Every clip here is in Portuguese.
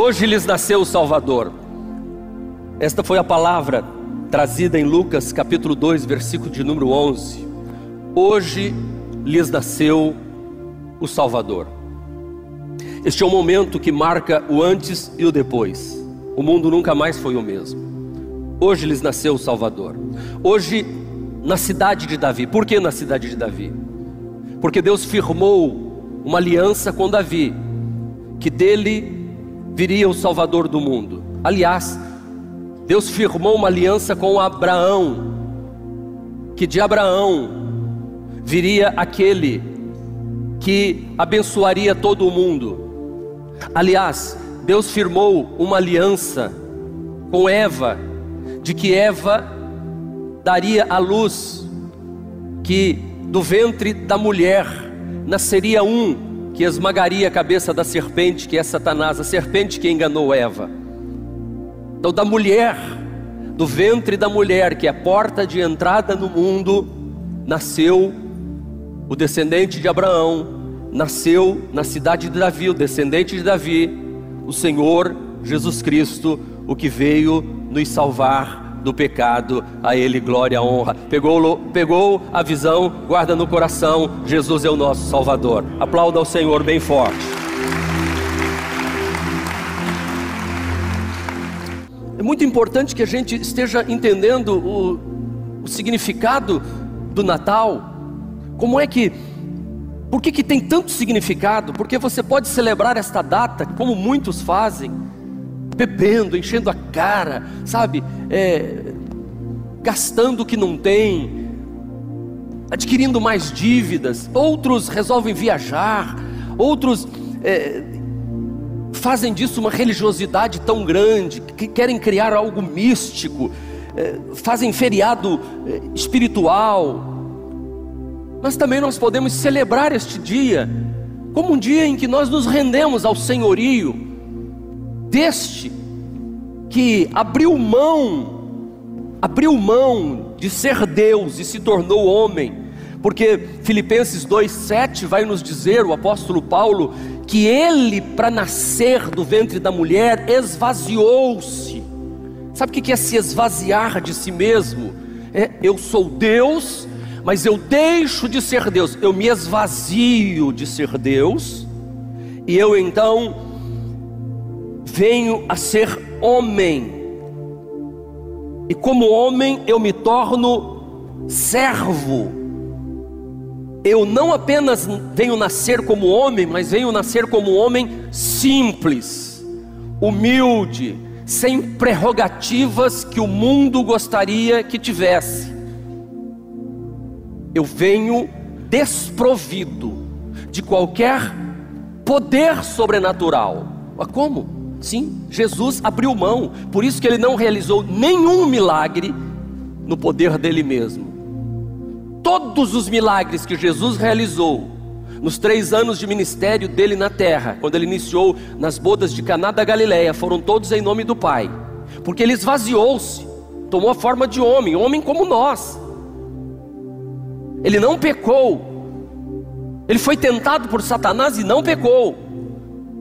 Hoje lhes nasceu o Salvador. Esta foi a palavra trazida em Lucas capítulo 2, versículo de número 11. Hoje lhes nasceu o Salvador. Este é o momento que marca o antes e o depois. O mundo nunca mais foi o mesmo. Hoje lhes nasceu o Salvador. Hoje, na cidade de Davi. Por que na cidade de Davi? Porque Deus firmou uma aliança com Davi, que dele viria o Salvador do mundo. Aliás, Deus firmou uma aliança com Abraão, que de Abraão viria aquele que abençoaria todo o mundo. Aliás, Deus firmou uma aliança com Eva, de que Eva daria a luz, que do ventre da mulher nasceria um que esmagaria a cabeça da serpente, que é Satanás, a serpente que enganou Eva. Então, da mulher, do ventre da mulher, que é a porta de entrada no mundo, nasceu o descendente de Abraão, nasceu na cidade de Davi, o descendente de Davi, o Senhor Jesus Cristo, o que veio nos salvar do pecado, a Ele glória, honra. Pegou, pegou a visão, guarda no coração, Jesus é o nosso Salvador. Aplauda ao Senhor bem forte. É muito importante que a gente esteja entendendo o, o significado do Natal. Como é que, por que, que tem tanto significado? Porque você pode celebrar esta data, como muitos fazem, bebendo, enchendo a cara, sabe? É, gastando o que não tem, adquirindo mais dívidas. Outros resolvem viajar, outros é, fazem disso uma religiosidade tão grande, que querem criar algo místico, é, fazem feriado é, espiritual. Mas também nós podemos celebrar este dia como um dia em que nós nos rendemos ao senhorio deste que abriu mão, abriu mão de ser Deus e se tornou homem, porque Filipenses 2,7 vai nos dizer, o apóstolo Paulo, que ele, para nascer do ventre da mulher, esvaziou-se. Sabe o que é se esvaziar de si mesmo? É, eu sou Deus, mas eu deixo de ser Deus, eu me esvazio de ser Deus, e eu então venho a ser homem, e como homem eu me torno servo. Eu não apenas venho nascer como homem, mas venho nascer como homem simples, humilde, sem prerrogativas que o mundo gostaria que tivesse. Eu venho desprovido de qualquer poder sobrenatural. Mas como? Sim, Jesus abriu mão, por isso que ele não realizou nenhum milagre no poder dele mesmo. Todos os milagres que Jesus realizou nos três anos de ministério dele na terra, quando ele iniciou nas bodas de Caná da Galileia, foram todos em nome do Pai, porque ele esvaziou-se, tomou a forma de homem, homem como nós. Ele não pecou, ele foi tentado por Satanás e não pecou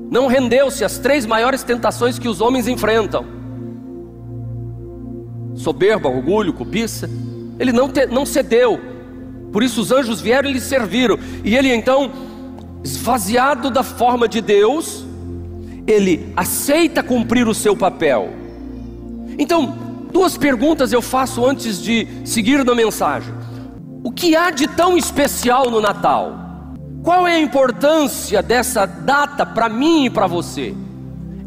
não rendeu-se às três maiores tentações que os homens enfrentam: soberba, orgulho, cobiça. Ele não, te, não cedeu, por isso os anjos vieram e lhe serviram, e ele então, esvaziado da forma de Deus, ele aceita cumprir o seu papel. Então, duas perguntas eu faço antes de seguir na mensagem: o que há de tão especial no Natal? Qual é a importância dessa data para mim e para você?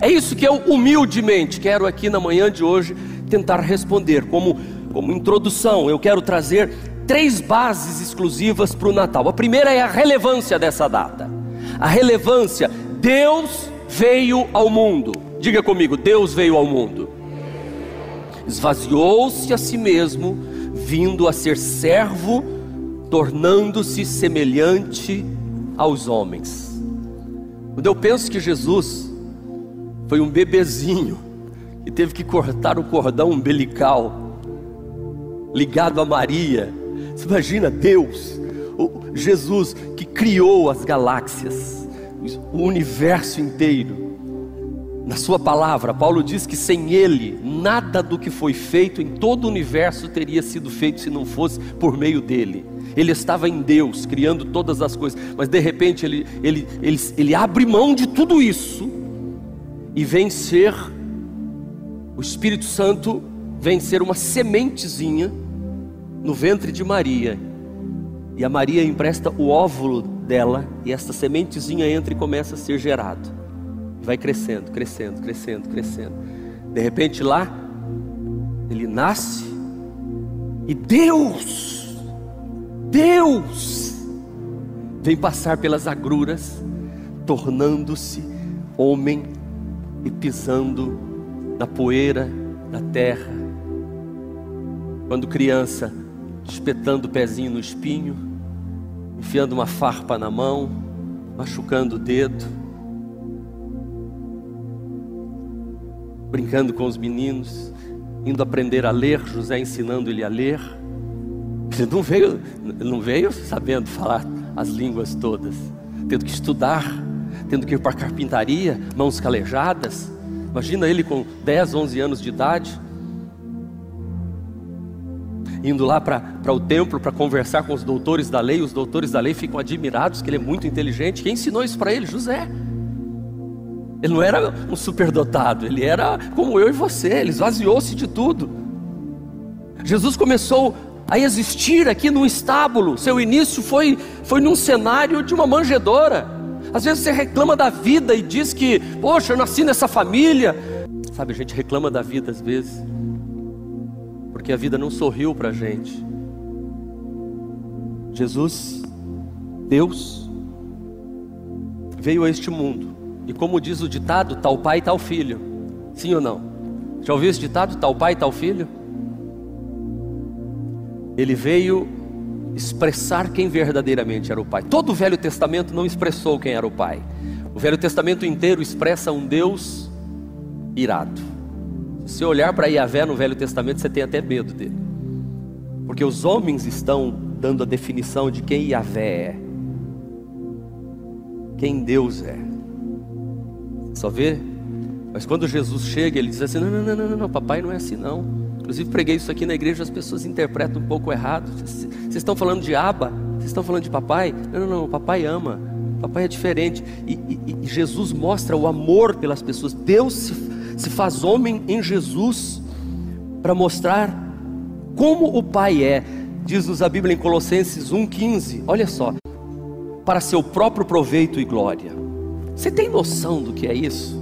É isso que eu humildemente quero aqui na manhã de hoje tentar responder. Como, como introdução, eu quero trazer três bases exclusivas para o Natal. A primeira é a relevância dessa data. A relevância, Deus veio ao mundo. Diga comigo, Deus veio ao mundo. Esvaziou-se a si mesmo, vindo a ser servo, tornando-se semelhante aos homens. Quando eu penso que Jesus foi um bebezinho que teve que cortar o cordão umbilical ligado a Maria, você imagina Deus, Jesus que criou as galáxias, o universo inteiro, Na sua palavra, Paulo diz que sem ele, nada do que foi feito em todo o universo teria sido feito se não fosse por meio dele. Ele estava em Deus, criando todas as coisas, mas de repente ele, ele, ele, ele abre mão de tudo isso e vem ser, o Espírito Santo vem ser uma sementezinha no ventre de Maria. E a Maria empresta o óvulo dela, e essa sementezinha entra e começa a ser gerado. Vai crescendo, crescendo, crescendo, crescendo. De repente lá, ele nasce, e Deus, Deus, vem passar pelas agruras, tornando-se homem e pisando na poeira da terra. Quando criança, espetando o pezinho no espinho, enfiando uma farpa na mão, machucando o dedo, brincando com os meninos, indo aprender a ler, José ensinando ele a ler. Não veio, não veio sabendo falar as línguas todas, tendo que estudar, tendo que ir para a carpintaria, mãos calejadas. Imagina ele com 10, 11 anos de idade, indo lá para o templo para conversar com os doutores da lei. Os doutores da lei ficam admirados que ele é muito inteligente. Quem ensinou isso para ele? José. Ele não era um superdotado, ele era como eu e você, ele esvaziou-se de tudo. Jesus começou a existir aqui num estábulo, seu início foi, foi num cenário de uma manjedoura. Às vezes você reclama da vida e diz que, poxa, eu nasci nessa família. Sabe, a gente reclama da vida às vezes, porque a vida não sorriu para a gente. Jesus, Deus, veio a este mundo e como diz o ditado, tal pai, tal filho. Sim ou não? Já ouviu esse ditado, tal pai, tal filho? Ele veio expressar quem verdadeiramente era o pai. Todo o Velho Testamento não expressou quem era o pai. O Velho Testamento inteiro expressa um Deus irado. Se você olhar para Yahvé no Velho Testamento, você tem até medo dele. Porque os homens estão dando a definição de quem Yahvé é. Quem Deus é. Só vê? Mas quando Jesus chega, ele diz assim: não, não, não, não, não, papai não é assim não. Inclusive preguei isso aqui na igreja, as pessoas interpretam um pouco errado. Vocês estão falando de aba, vocês estão falando de papai? Não, não, não, papai ama. Papai é diferente. E, e, e Jesus mostra o amor pelas pessoas. Deus se, se faz homem em Jesus para mostrar como o Pai é. Diz-nos a Bíblia em Colossenses 1,15. Olha só. Para seu próprio proveito e glória. Você tem noção do que é isso?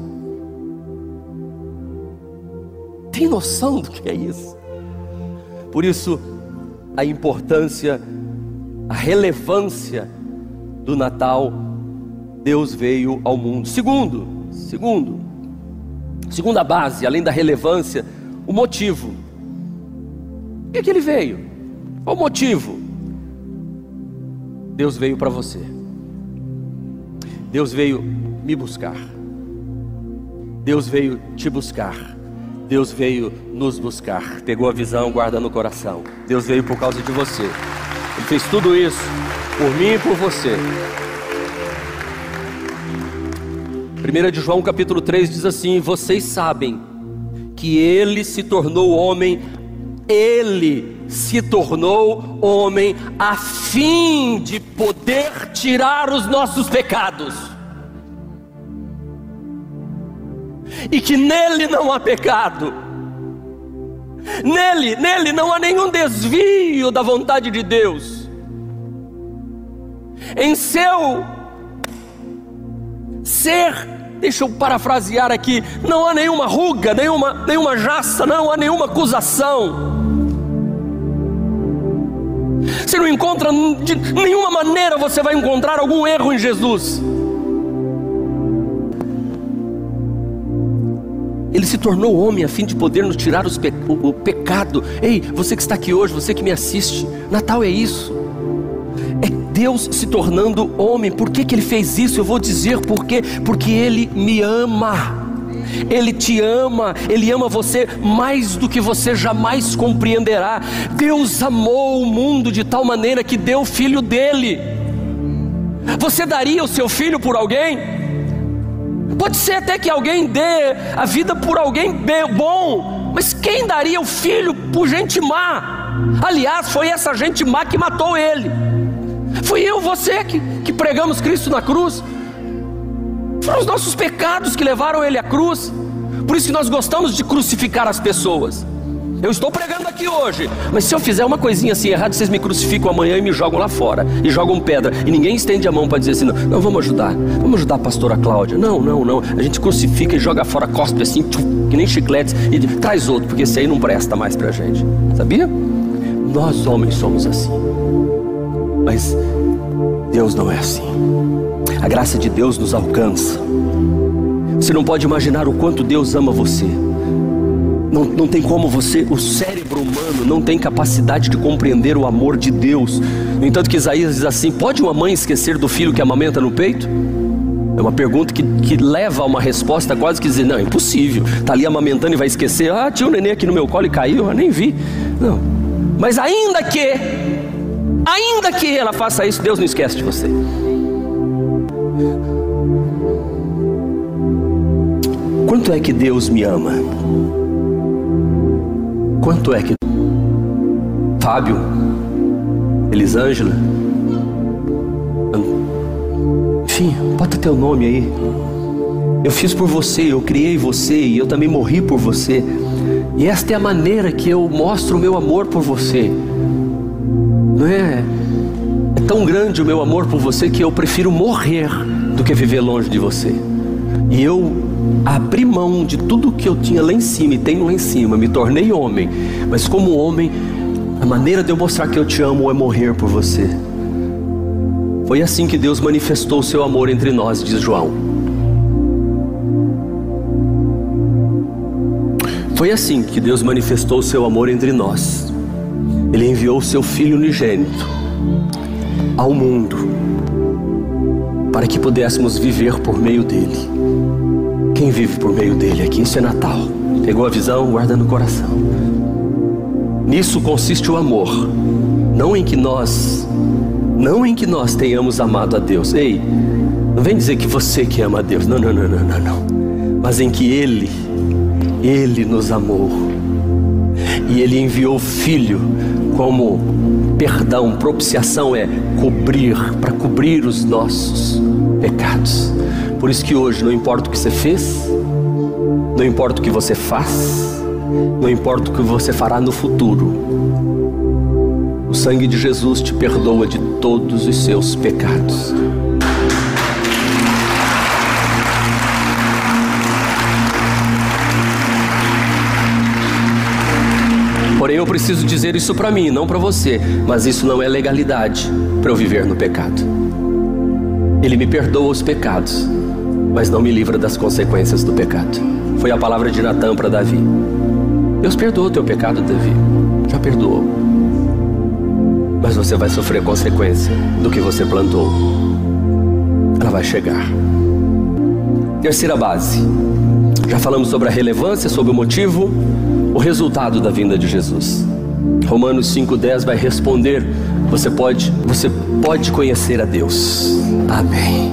Tem noção do que é isso? Por isso, a importância, a relevância do Natal, Deus veio ao mundo. Segundo, segundo, segunda base, além da relevância, o motivo. Por que, é que ele veio? Qual o motivo? Deus veio para você. Deus veio me buscar. Deus veio te buscar. Deus veio nos buscar. Pegou a visão, guarda no coração. Deus veio por causa de você. Ele fez tudo isso por mim e por você. 1 de João capítulo 3 diz assim: Vocês sabem que ele se tornou homem, ele se tornou homem a fim de poder tirar os nossos pecados. E que nele não há pecado. Nele, nele não há nenhum desvio da vontade de Deus. Em seu ser, deixa eu parafrasear aqui, não há nenhuma ruga, nenhuma, nenhuma jaça, não há nenhuma acusação. Você não encontra, de nenhuma maneira você vai encontrar algum erro em Jesus. Ele se tornou homem a fim de poder nos tirar pe o, o pecado. Ei, você que está aqui hoje, você que me assiste, Natal é isso. É Deus se tornando homem. Por que, que Ele fez isso? Eu vou dizer por quê. Porque Ele me ama. Ele te ama, Ele ama você mais do que você jamais compreenderá. Deus amou o mundo de tal maneira que deu o filho dele. Você daria o seu filho por alguém? Pode ser até que alguém dê a vida por alguém bom, mas quem daria o filho por gente má? Aliás, foi essa gente má que matou ele. Fui eu, você que, que pregamos Cristo na cruz. Foram os nossos pecados que levaram ele à cruz. Por isso que nós gostamos de crucificar as pessoas. Eu estou pregando aqui hoje, mas se eu fizer uma coisinha assim errada, vocês me crucificam amanhã e me jogam lá fora, e jogam pedra, e ninguém estende a mão para dizer assim: não, não, vamos ajudar, vamos ajudar a pastora Cláudia. Não, não, não. A gente crucifica e joga fora, cospe assim, que nem chicletes, e traz outro, porque esse aí não presta mais para a gente. Sabia? Nós homens somos assim, mas Deus não é assim. A graça de Deus nos alcança. Você não pode imaginar o quanto Deus ama você. Não, não tem como você, o cérebro humano não tem capacidade de compreender o amor de Deus. No entanto, que Isaías diz assim: pode uma mãe esquecer do filho que amamenta no peito? É uma pergunta que, que leva a uma resposta quase que dizer: não, é impossível. Está ali amamentando e vai esquecer: ah, tinha um neném aqui no meu colo e caiu, eu nem vi. Não. Mas ainda que, ainda que ela faça isso, Deus não esquece de você. Quanto é que Deus me ama? Quanto é que Fábio, Elisângela, enfim, bota teu nome aí. Eu fiz por você, eu criei você e eu também morri por você. E esta é a maneira que eu mostro o meu amor por você. Não é? É tão grande o meu amor por você que eu prefiro morrer do que viver longe de você. E eu abri mão de tudo que eu tinha lá em cima e tenho lá em cima, me tornei homem. Mas como homem, a maneira de eu mostrar que eu te amo é morrer por você. Foi assim que Deus manifestou o seu amor entre nós, diz João. Foi assim que Deus manifestou o seu amor entre nós. Ele enviou o seu Filho unigênito ao mundo para que pudéssemos viver por meio dele. Quem vive por meio dele aqui? Isso é Natal. Pegou a visão? Guarda no coração. Nisso consiste o amor. Não em que nós, não em que nós tenhamos amado a Deus. Ei, não vem dizer que você que ama a Deus. Não, não, não, não, não, não. Mas em que Ele, Ele nos amou. E Ele enviou o Filho como perdão, propiciação é cobrir, para cobrir os nossos pecados. Por isso que hoje não importa o que você fez, não importa o que você faz, não importa o que você fará no futuro. O sangue de Jesus te perdoa de todos os seus pecados. Porém, eu preciso dizer isso para mim, não para você. Mas isso não é legalidade para eu viver no pecado. Ele me perdoa os pecados, mas não me livra das consequências do pecado. Foi a palavra de Natan para Davi. Deus perdoou o teu pecado, Davi. Já perdoou. Mas você vai sofrer consequência do que você plantou. Ela vai chegar. Terceira base. Já falamos sobre a relevância, sobre o motivo, o resultado da vinda de Jesus. Romanos 5:10 vai responder: você pode, você pode conhecer a Deus. Amém.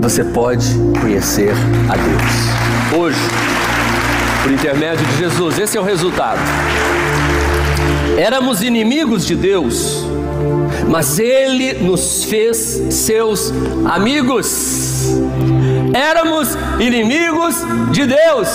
Você pode conhecer a Deus. Hoje, por intermédio de Jesus, esse é o resultado. Éramos inimigos de Deus, mas Ele nos fez seus amigos. Éramos inimigos de Deus,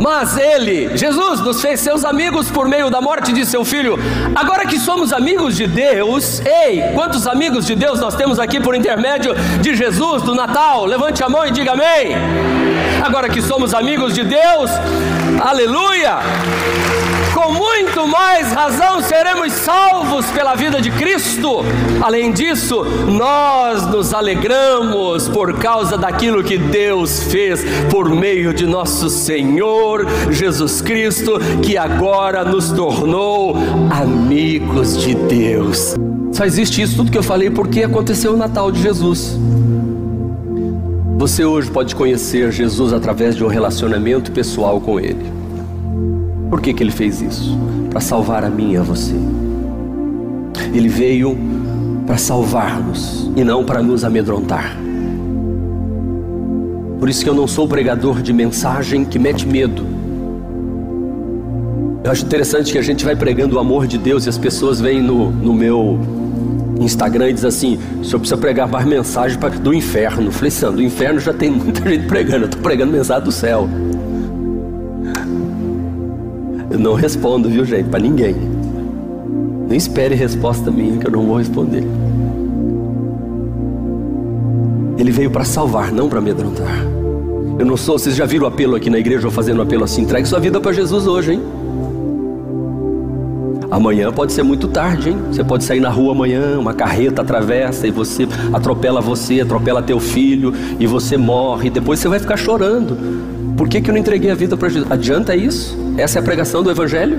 mas Ele, Jesus, nos fez seus amigos por meio da morte de seu filho. Agora que somos amigos de Deus, ei, quantos amigos de Deus nós temos aqui por intermédio de Jesus, do Natal? Levante a mão e diga amém. Agora que somos amigos de Deus, aleluia com muito mais razão seremos salvos pela vida de Cristo. Além disso, nós nos alegramos por causa daquilo que Deus fez por meio de nosso Senhor Jesus Cristo, que agora nos tornou amigos de Deus. Só existe isso tudo que eu falei porque aconteceu o Natal de Jesus. Você hoje pode conhecer Jesus através de um relacionamento pessoal com Ele. Por que, que ele fez isso? Para salvar a mim e a você. Ele veio para salvar-nos e não para nos amedrontar. Por isso que eu não sou pregador de mensagem que mete medo. Eu acho interessante que a gente vai pregando o amor de Deus e as pessoas vêm no, no meu Instagram e diz assim: o senhor precisa pregar mais mensagem do inferno. Falei, assim, do inferno já tem muita gente pregando, eu estou pregando mensagem do céu. Eu não respondo, viu gente, para ninguém. Nem espere resposta minha que eu não vou responder. Ele veio para salvar, não para amedrontar. Eu não sou, vocês já viram o apelo aqui na igreja, ou fazendo um apelo assim, entregue sua vida para Jesus hoje, hein? Amanhã pode ser muito tarde, hein? Você pode sair na rua amanhã, uma carreta atravessa e você atropela você, atropela teu filho e você morre. E depois você vai ficar chorando. Por que, que eu não entreguei a vida para Jesus? Adianta isso? Essa é a pregação do Evangelho?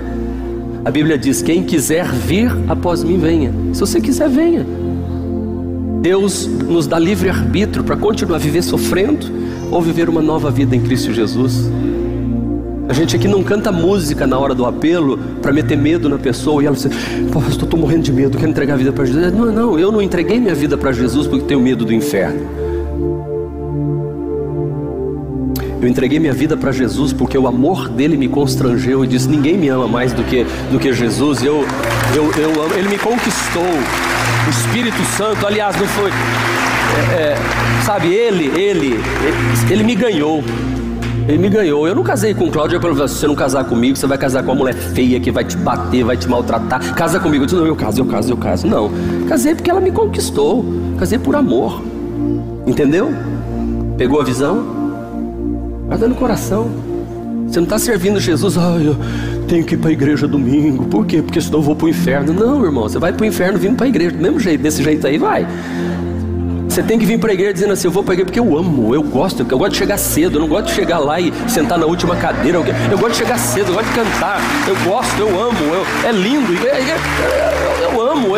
A Bíblia diz: quem quiser vir após mim, venha. Se você quiser, venha. Deus nos dá livre arbítrio para continuar a viver sofrendo ou viver uma nova vida em Cristo Jesus. A gente aqui não canta música na hora do apelo para meter medo na pessoa e ela diz: eu estou morrendo de medo, quero entregar a vida para Jesus. Não, não, eu não entreguei minha vida para Jesus porque tenho medo do inferno. Eu entreguei minha vida para Jesus porque o amor dele me constrangeu e disse: Ninguém me ama mais do que, do que Jesus. Eu, eu, eu amo, ele me conquistou. O Espírito Santo, aliás, não foi. É, é, sabe, ele, ele, ele me ganhou. Ele me ganhou. Eu não casei com Cláudia para você não casar comigo, você vai casar com uma mulher feia que vai te bater, vai te maltratar. Casa comigo. Eu disse, não, eu caso, eu caso, eu caso. Não. Casei porque ela me conquistou. Casei por amor. Entendeu? Pegou a visão? Guarda no coração. Você não está servindo Jesus, ah, eu tenho que ir para a igreja domingo. Por quê? Porque senão eu vou para o inferno. Não, irmão, você vai para o inferno vindo para a igreja. Do mesmo jeito, desse jeito aí, vai. Você tem que vir para a igreja dizendo assim: Eu vou para a igreja porque eu amo, eu gosto, eu gosto de chegar cedo, eu não gosto de chegar lá e sentar na última cadeira. Eu gosto de chegar cedo, eu gosto de cantar, eu gosto, eu amo, eu, é lindo, eu amo,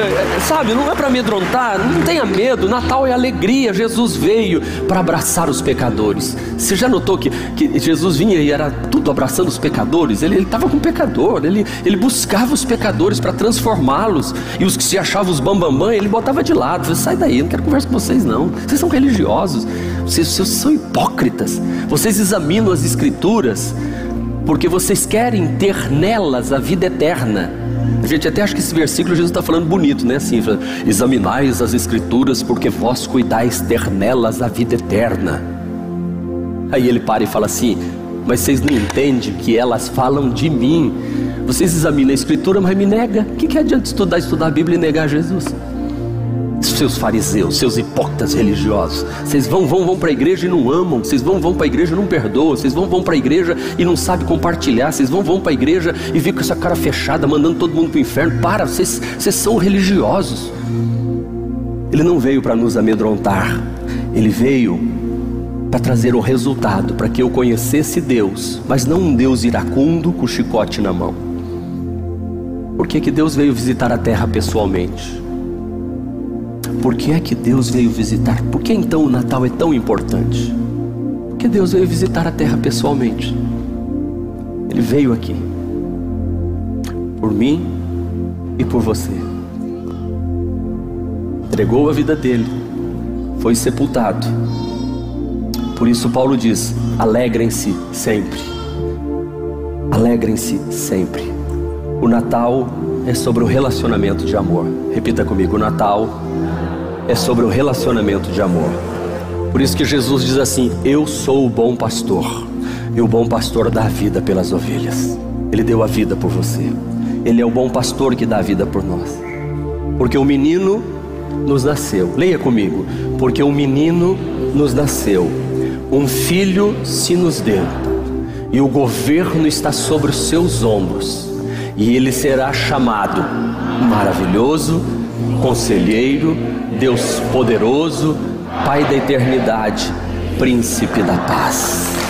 sabe? Não é para amedrontar, não tenha medo. Natal é alegria, Jesus veio para abraçar os pecadores. Você já notou que, que Jesus vinha e era tudo abraçando os pecadores? Ele estava com o pecador, ele, ele buscava os pecadores para transformá-los, e os que se achavam os bambambam, bam, bam, ele botava de lado. Sai daí, não quero conversar com vocês vocês não. Vocês são religiosos. Vocês, vocês são hipócritas. Vocês examinam as escrituras porque vocês querem ter nelas a vida eterna. A gente até acha que esse versículo Jesus está falando bonito, né? Assim, examinais as escrituras porque vós cuidais ter nelas a vida eterna. Aí ele para e fala assim: Mas vocês não entendem que elas falam de mim. Vocês examinam a escritura, mas me nega. O que, que adianta estudar, estudar a Bíblia e negar Jesus? Seus fariseus, seus hipócritas religiosos. Vocês vão, vão, vão para a igreja e não amam. Vocês vão, vão para a igreja e não perdoam. Vocês vão, vão para a igreja e não sabem compartilhar. Vocês vão, vão para a igreja e ficam com essa cara fechada, mandando todo mundo para o inferno. Para, vocês, são religiosos. Ele não veio para nos amedrontar. Ele veio para trazer o resultado, para que eu conhecesse Deus, mas não um Deus iracundo com o chicote na mão. Por que, que Deus veio visitar a terra pessoalmente? Por que é que Deus veio visitar? Por que então o Natal é tão importante? Porque Deus veio visitar a terra pessoalmente. Ele veio aqui. Por mim e por você. Entregou a vida dele. Foi sepultado. Por isso Paulo diz: alegrem-se sempre. Alegrem-se sempre. O Natal é sobre o relacionamento de amor. Repita comigo: o Natal é sobre o relacionamento de amor. Por isso que Jesus diz assim: Eu sou o bom pastor, e o bom pastor dá a vida pelas ovelhas. Ele deu a vida por você. Ele é o bom pastor que dá a vida por nós. Porque o menino nos nasceu. Leia comigo. Porque o menino nos nasceu, um filho se nos deu, e o governo está sobre os seus ombros, e ele será chamado maravilhoso, conselheiro, Deus poderoso, Pai da eternidade, príncipe da paz.